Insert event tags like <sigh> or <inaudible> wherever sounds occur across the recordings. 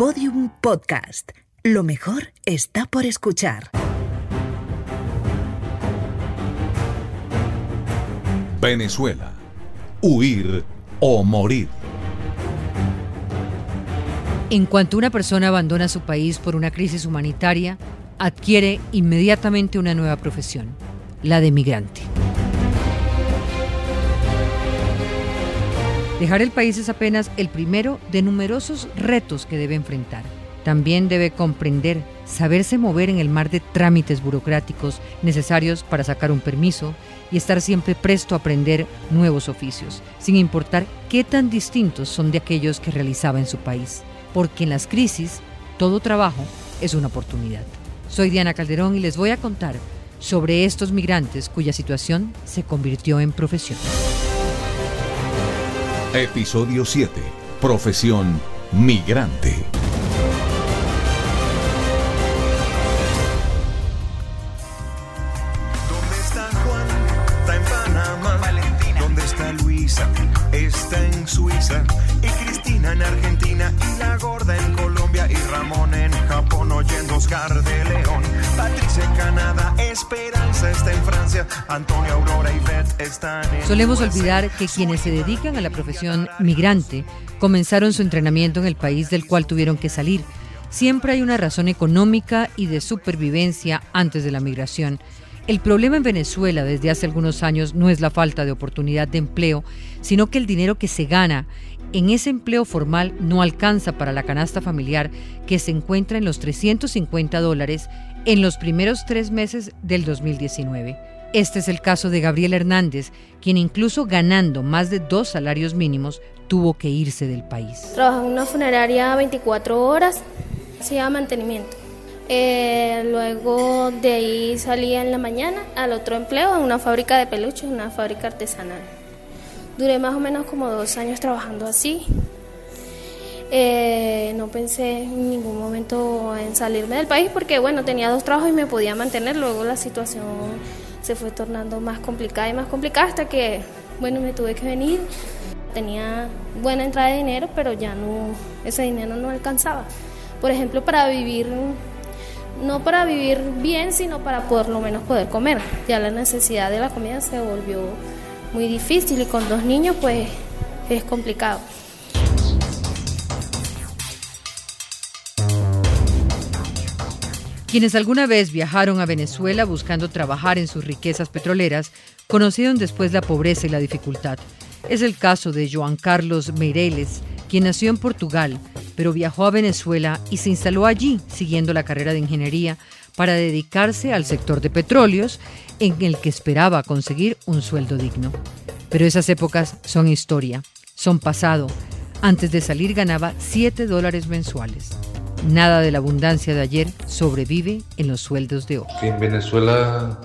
Podium Podcast. Lo mejor está por escuchar. Venezuela. Huir o morir. En cuanto una persona abandona su país por una crisis humanitaria, adquiere inmediatamente una nueva profesión, la de migrante. Dejar el país es apenas el primero de numerosos retos que debe enfrentar. También debe comprender, saberse mover en el mar de trámites burocráticos necesarios para sacar un permiso y estar siempre presto a aprender nuevos oficios, sin importar qué tan distintos son de aquellos que realizaba en su país. Porque en las crisis, todo trabajo es una oportunidad. Soy Diana Calderón y les voy a contar sobre estos migrantes cuya situación se convirtió en profesión. Episodio 7. Profesión migrante. ¿Dónde está Juan? Está en Panamá. Valentina. ¿Dónde está Luisa? Está en Suiza. Y Cristina en Argentina. Y la gorda en Colombia. Y Ramón en Japón oyendo Oscar de León. Patricia en Canadá. Esperanza está en Francia. Antonio Aurora Solemos olvidar que quienes se dedican a la profesión migrante comenzaron su entrenamiento en el país del cual tuvieron que salir. Siempre hay una razón económica y de supervivencia antes de la migración. El problema en Venezuela desde hace algunos años no es la falta de oportunidad de empleo, sino que el dinero que se gana en ese empleo formal no alcanza para la canasta familiar que se encuentra en los 350 dólares en los primeros tres meses del 2019. Este es el caso de Gabriel Hernández, quien incluso ganando más de dos salarios mínimos tuvo que irse del país. Trabajaba en una funeraria 24 horas, hacía mantenimiento. Eh, luego de ahí salía en la mañana al otro empleo en una fábrica de peluches, una fábrica artesanal. Duré más o menos como dos años trabajando así. Eh, no pensé en ningún momento en salirme del país porque bueno, tenía dos trabajos y me podía mantener. Luego la situación se fue tornando más complicada y más complicada hasta que bueno, me tuve que venir. Tenía buena entrada de dinero, pero ya no, ese dinero no alcanzaba. Por ejemplo, para vivir, no para vivir bien, sino para por lo menos poder comer. Ya la necesidad de la comida se volvió muy difícil y con dos niños pues es complicado. Quienes alguna vez viajaron a Venezuela buscando trabajar en sus riquezas petroleras, conocieron después la pobreza y la dificultad. Es el caso de Joan Carlos Meireles, quien nació en Portugal, pero viajó a Venezuela y se instaló allí, siguiendo la carrera de ingeniería, para dedicarse al sector de petróleos, en el que esperaba conseguir un sueldo digno. Pero esas épocas son historia, son pasado. Antes de salir ganaba 7 dólares mensuales. Nada de la abundancia de ayer sobrevive en los sueldos de hoy. En Venezuela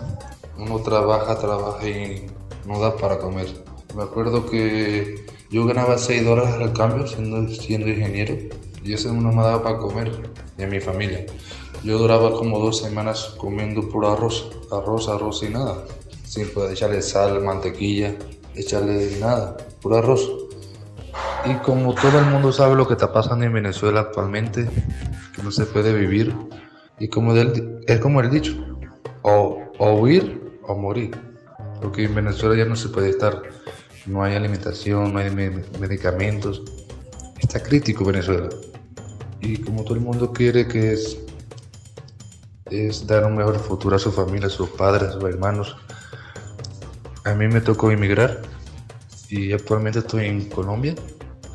uno trabaja, trabaja y no da para comer. Me acuerdo que yo ganaba 6 dólares al cambio siendo, siendo ingeniero y eso no me daba para comer a mi familia. Yo duraba como dos semanas comiendo puro arroz, arroz, arroz y nada. Sin poder echarle sal, mantequilla, echarle nada, puro arroz. Y como todo el mundo sabe lo que está pasando en Venezuela actualmente, que no se puede vivir, y como del- es como el dicho, o, o huir o morir. Porque en Venezuela ya no se puede estar, no hay alimentación, no hay me- medicamentos. Está crítico Venezuela. Y como todo el mundo quiere que es, es dar un mejor futuro a su familia, a sus padres, a sus hermanos, a mí me tocó emigrar y actualmente estoy en Colombia.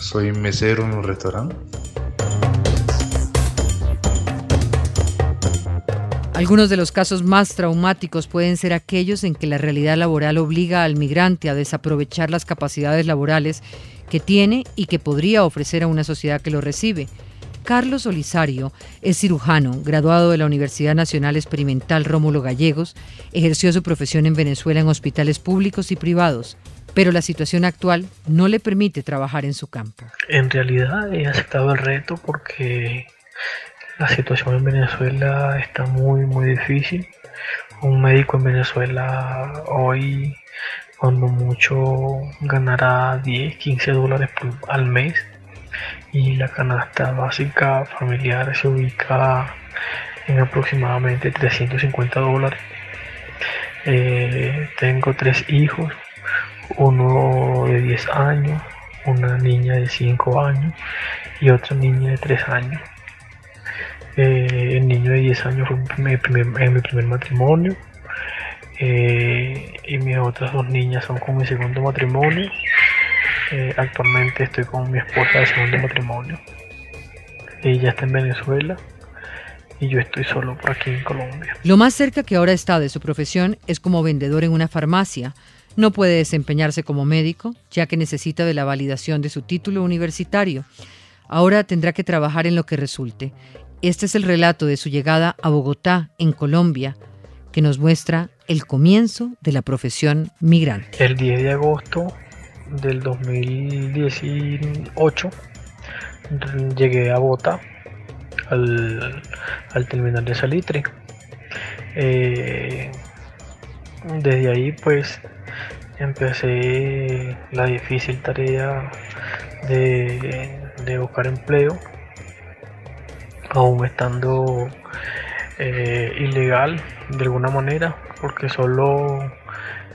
Soy mesero en un restaurante. Algunos de los casos más traumáticos pueden ser aquellos en que la realidad laboral obliga al migrante a desaprovechar las capacidades laborales que tiene y que podría ofrecer a una sociedad que lo recibe. Carlos Olisario es cirujano, graduado de la Universidad Nacional Experimental Rómulo Gallegos, ejerció su profesión en Venezuela en hospitales públicos y privados, pero la situación actual no le permite trabajar en su campo. En realidad he aceptado el reto porque la situación en Venezuela está muy muy difícil. Un médico en Venezuela hoy cuando mucho ganará 10, 15 dólares al mes y la canasta básica familiar se ubica en aproximadamente 350 dólares. Eh, tengo tres hijos, uno de 10 años, una niña de 5 años y otra niña de 3 años. Eh, el niño de 10 años fue mi primer, en mi primer matrimonio eh, y mis otras dos niñas son con mi segundo matrimonio. Eh, actualmente estoy con mi esposa de segundo matrimonio. Ella está en Venezuela y yo estoy solo por aquí en Colombia. Lo más cerca que ahora está de su profesión es como vendedor en una farmacia. No puede desempeñarse como médico, ya que necesita de la validación de su título universitario. Ahora tendrá que trabajar en lo que resulte. Este es el relato de su llegada a Bogotá, en Colombia, que nos muestra el comienzo de la profesión migrante. El 10 de agosto del 2018 llegué a Bogotá al, terminal de Salitre. Eh, desde ahí pues empecé la difícil tarea de, buscar empleo, aún estando eh, ilegal de alguna manera, porque solo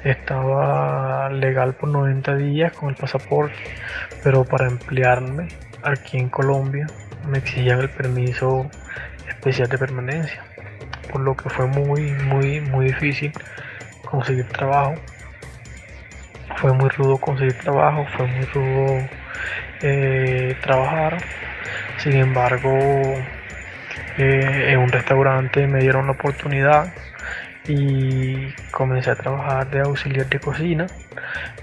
estaba legal por 90 días con el pasaporte, pero para emplearme aquí en Colombia me exigían el permiso especial de permanencia, por lo que fue muy, muy, muy difícil conseguir trabajo. Fue muy rudo conseguir trabajo, fue muy rudo eh, trabajar. Sin embargo, eh, en un restaurante me dieron la oportunidad y comencé a trabajar de auxiliar de cocina,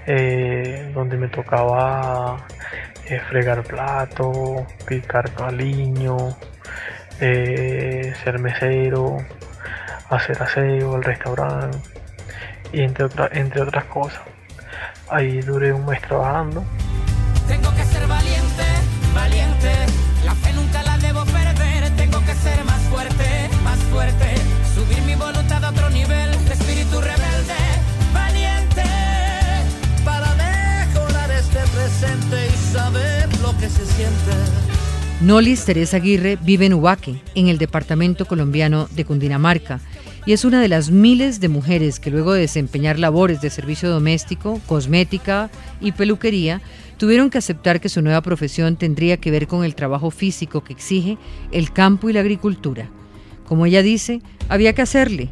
eh, donde me tocaba eh, fregar plato, picar caliño, eh, ser mesero, hacer aseo al restaurante y entre, entre otras cosas. Ahí duré un mes trabajando. Nolis Teresa Aguirre vive en Ubaque, en el departamento colombiano de Cundinamarca, y es una de las miles de mujeres que luego de desempeñar labores de servicio doméstico, cosmética y peluquería, tuvieron que aceptar que su nueva profesión tendría que ver con el trabajo físico que exige el campo y la agricultura. Como ella dice, había que hacerle,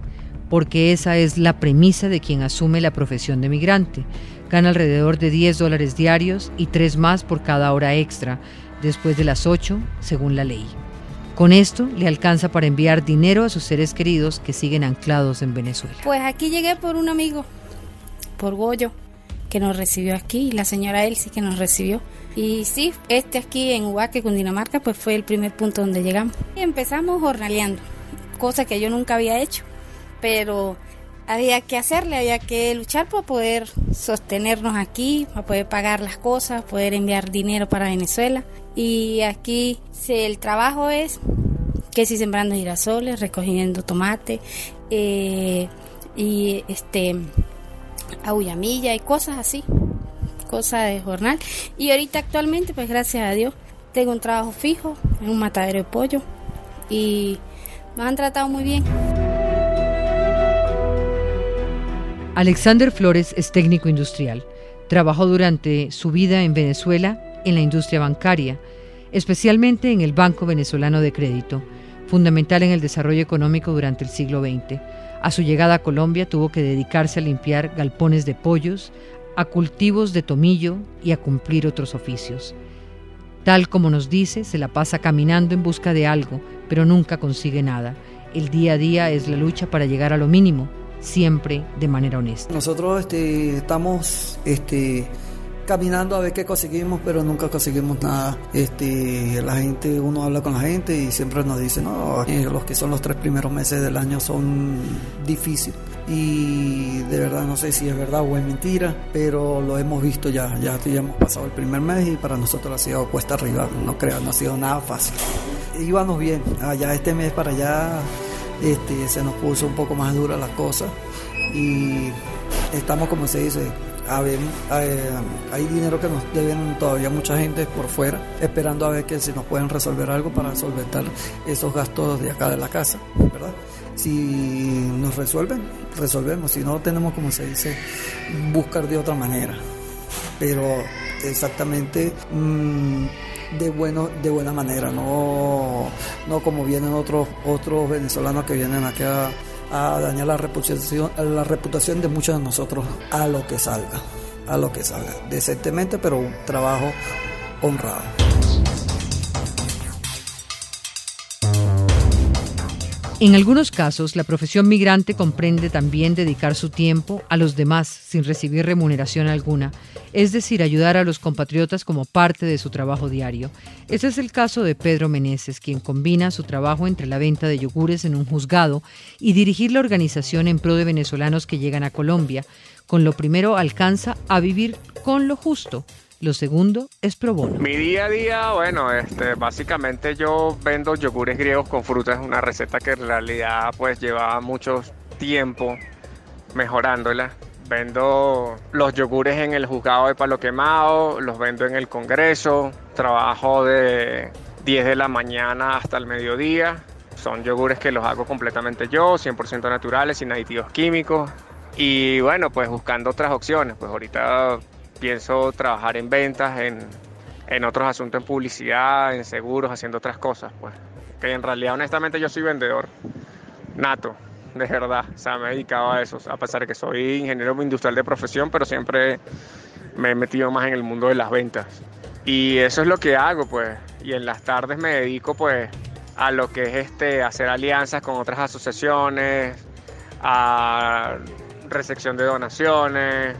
porque esa es la premisa de quien asume la profesión de migrante. Gana alrededor de 10 dólares diarios y 3 más por cada hora extra, después de las 8, según la ley. Con esto le alcanza para enviar dinero a sus seres queridos que siguen anclados en Venezuela. Pues aquí llegué por un amigo, por Goyo, que nos recibió aquí, la señora Elsie que nos recibió. Y sí, este aquí en Huaque, Cundinamarca, pues fue el primer punto donde llegamos. Y empezamos jornaleando cosa que yo nunca había hecho, pero había que hacerle, había que luchar para poder sostenernos aquí, para poder pagar las cosas, poder enviar dinero para Venezuela. Y aquí el trabajo es que si sembrando girasoles, recogiendo tomate eh, y este aullamilla y cosas así, cosas de jornal. Y ahorita actualmente, pues gracias a Dios, tengo un trabajo fijo en un matadero de pollo y me han tratado muy bien. Alexander Flores es técnico industrial. Trabajó durante su vida en Venezuela en la industria bancaria, especialmente en el Banco Venezolano de Crédito, fundamental en el desarrollo económico durante el siglo XX. A su llegada a Colombia tuvo que dedicarse a limpiar galpones de pollos, a cultivos de tomillo y a cumplir otros oficios. Tal como nos dice, se la pasa caminando en busca de algo, pero nunca consigue nada. El día a día es la lucha para llegar a lo mínimo, siempre de manera honesta. Nosotros este, estamos este, caminando a ver qué conseguimos, pero nunca conseguimos nada. Este, la gente, uno habla con la gente y siempre nos dice, no, eh, los que son los tres primeros meses del año son difíciles y de verdad no sé si es verdad o es mentira, pero lo hemos visto ya, ya, hemos pasado el primer mes y para nosotros ha sido cuesta arriba, no creo, no ha sido nada fácil. Íbamos bien, allá este mes para allá este, se nos puso un poco más dura las cosas y estamos como se dice hay dinero que nos deben todavía mucha gente por fuera, esperando a ver que si nos pueden resolver algo para solventar esos gastos de acá de la casa, ¿verdad? Si nos resuelven, resolvemos, si no tenemos, como se dice, buscar de otra manera. Pero exactamente mm, de bueno de buena manera no no como vienen otros otros venezolanos que vienen aquí a, a dañar la reputación, la reputación de muchos de nosotros a lo que salga, a lo que salga, decentemente, pero un trabajo honrado. En algunos casos, la profesión migrante comprende también dedicar su tiempo a los demás sin recibir remuneración alguna, es decir, ayudar a los compatriotas como parte de su trabajo diario. Ese es el caso de Pedro Meneses, quien combina su trabajo entre la venta de yogures en un juzgado y dirigir la organización en pro de venezolanos que llegan a Colombia. Con lo primero alcanza a vivir con lo justo, lo segundo es pro bono. Mi día a día, bueno, este, básicamente yo vendo yogures griegos con frutas, una receta que en realidad pues llevaba mucho tiempo mejorándola. Vendo los yogures en el juzgado de Palo Quemado, los vendo en el Congreso, trabajo de 10 de la mañana hasta el mediodía. Son yogures que los hago completamente yo, 100% naturales, sin aditivos químicos. Y bueno, pues buscando otras opciones. Pues ahorita pienso trabajar en ventas, en, otros asuntos, en publicidad, en seguros, haciendo otras cosas, pues. Que en realidad, honestamente, yo soy vendedor nato, de verdad. O sea, me he dedicado a eso, a pesar de que soy ingeniero industrial de profesión, pero siempre me he metido más en el mundo de las ventas. Y eso es lo que hago, pues. Y en las tardes me dedico, pues, a lo que es este, hacer alianzas con otras asociaciones, a recepción de donaciones,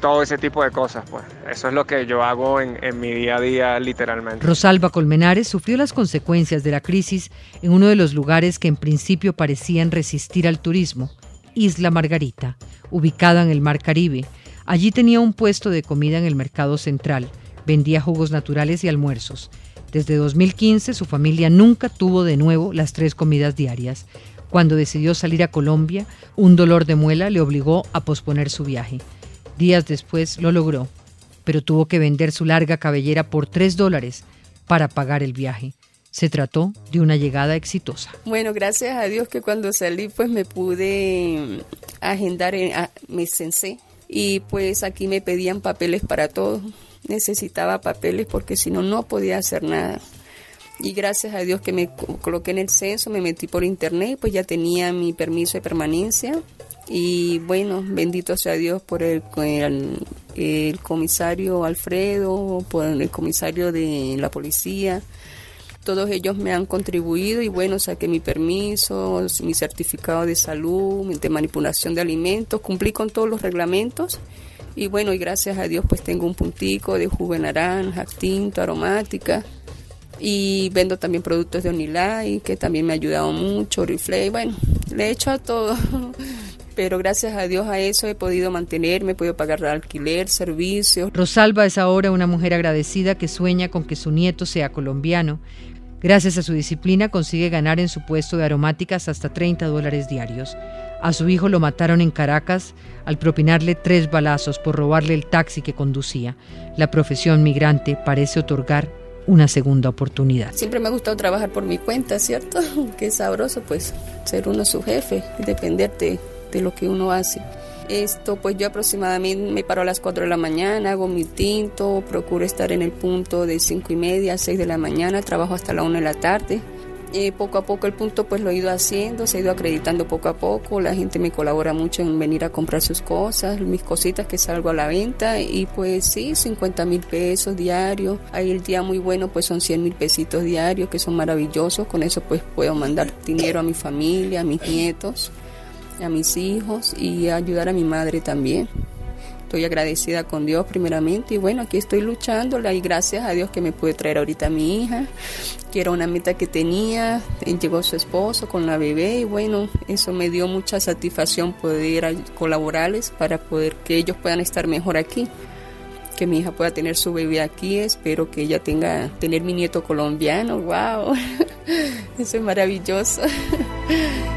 todo ese tipo de cosas, pues. Eso es lo que yo hago en, mi día a día, literalmente. Rosalba Colmenares sufrió las consecuencias de la crisis en uno de los lugares que en principio parecían resistir al turismo, Isla Margarita, ubicada en el Mar Caribe. Allí tenía un puesto de comida en el mercado central, vendía jugos naturales y almuerzos. Desde 2015 su familia nunca tuvo de nuevo las tres comidas diarias. Cuando decidió salir a Colombia, un dolor de muela le obligó a posponer su viaje. Días después lo logró, pero tuvo que vender su larga cabellera por tres dólares para pagar el viaje. Se trató de una llegada exitosa. Bueno, gracias a Dios que cuando salí pues me pude agendar, en, a, me censé y pues aquí me pedían papeles para todo. Necesitaba papeles porque si no, no podía hacer nada. Y gracias a Dios que me coloqué en el censo, me metí por internet, pues ya tenía mi permiso de permanencia y bueno, bendito sea Dios por el, el, comisario Alfredo, por el comisario de la policía. Todos ellos me han contribuido y bueno, saqué mi permiso, mi certificado de salud, de manipulación de alimentos, cumplí con todos los reglamentos y bueno, y gracias a Dios pues tengo un puntico de jugo de naranja, tinto, aromática y vendo también productos de Onilay que también me ha ayudado mucho, Oriflame, bueno, le he hecho a todo. <laughs> pero gracias a Dios a eso he podido mantenerme, he podido pagar alquiler, servicios. Rosalba es ahora una mujer agradecida que sueña con que su nieto sea colombiano. Gracias a su disciplina consigue ganar en su puesto de aromáticas hasta 30 dólares diarios. A su hijo lo mataron en Caracas al propinarle tres balazos por robarle el taxi que conducía. La profesión migrante parece otorgar una segunda oportunidad. Siempre me ha gustado trabajar por mi cuenta, ¿cierto? <laughs> Qué sabroso pues ser uno su jefe y dependerte de lo que uno hace. Esto, pues yo aproximadamente me paro a las 4 de la mañana, hago mi tinto, procuro estar en el punto de 5 y media a 6 de la mañana, trabajo hasta la 1 de la tarde. Eh, poco a poco el punto pues lo he ido haciendo, se ha ido acreditando poco a poco, la gente me colabora mucho en venir a comprar sus cosas, mis cositas que salgo a la venta y pues sí, 50 mil pesos diarios, ahí el día muy bueno pues son 100 mil pesitos diarios que son maravillosos, con eso pues puedo mandar dinero a mi familia, a mis nietos a mis hijos y ayudar a mi madre también. Estoy agradecida con Dios primeramente y bueno, aquí estoy luchándola y gracias a Dios que me puede traer ahorita a mi hija, que era una meta que tenía, llegó su esposo con la bebé y bueno, eso me dio mucha satisfacción poder colaborarles para poder que ellos puedan estar mejor aquí que mi hija pueda tener su bebé aquí, espero que ella tenga tener mi nieto colombiano, wow, <laughs> eso es maravilloso. <laughs>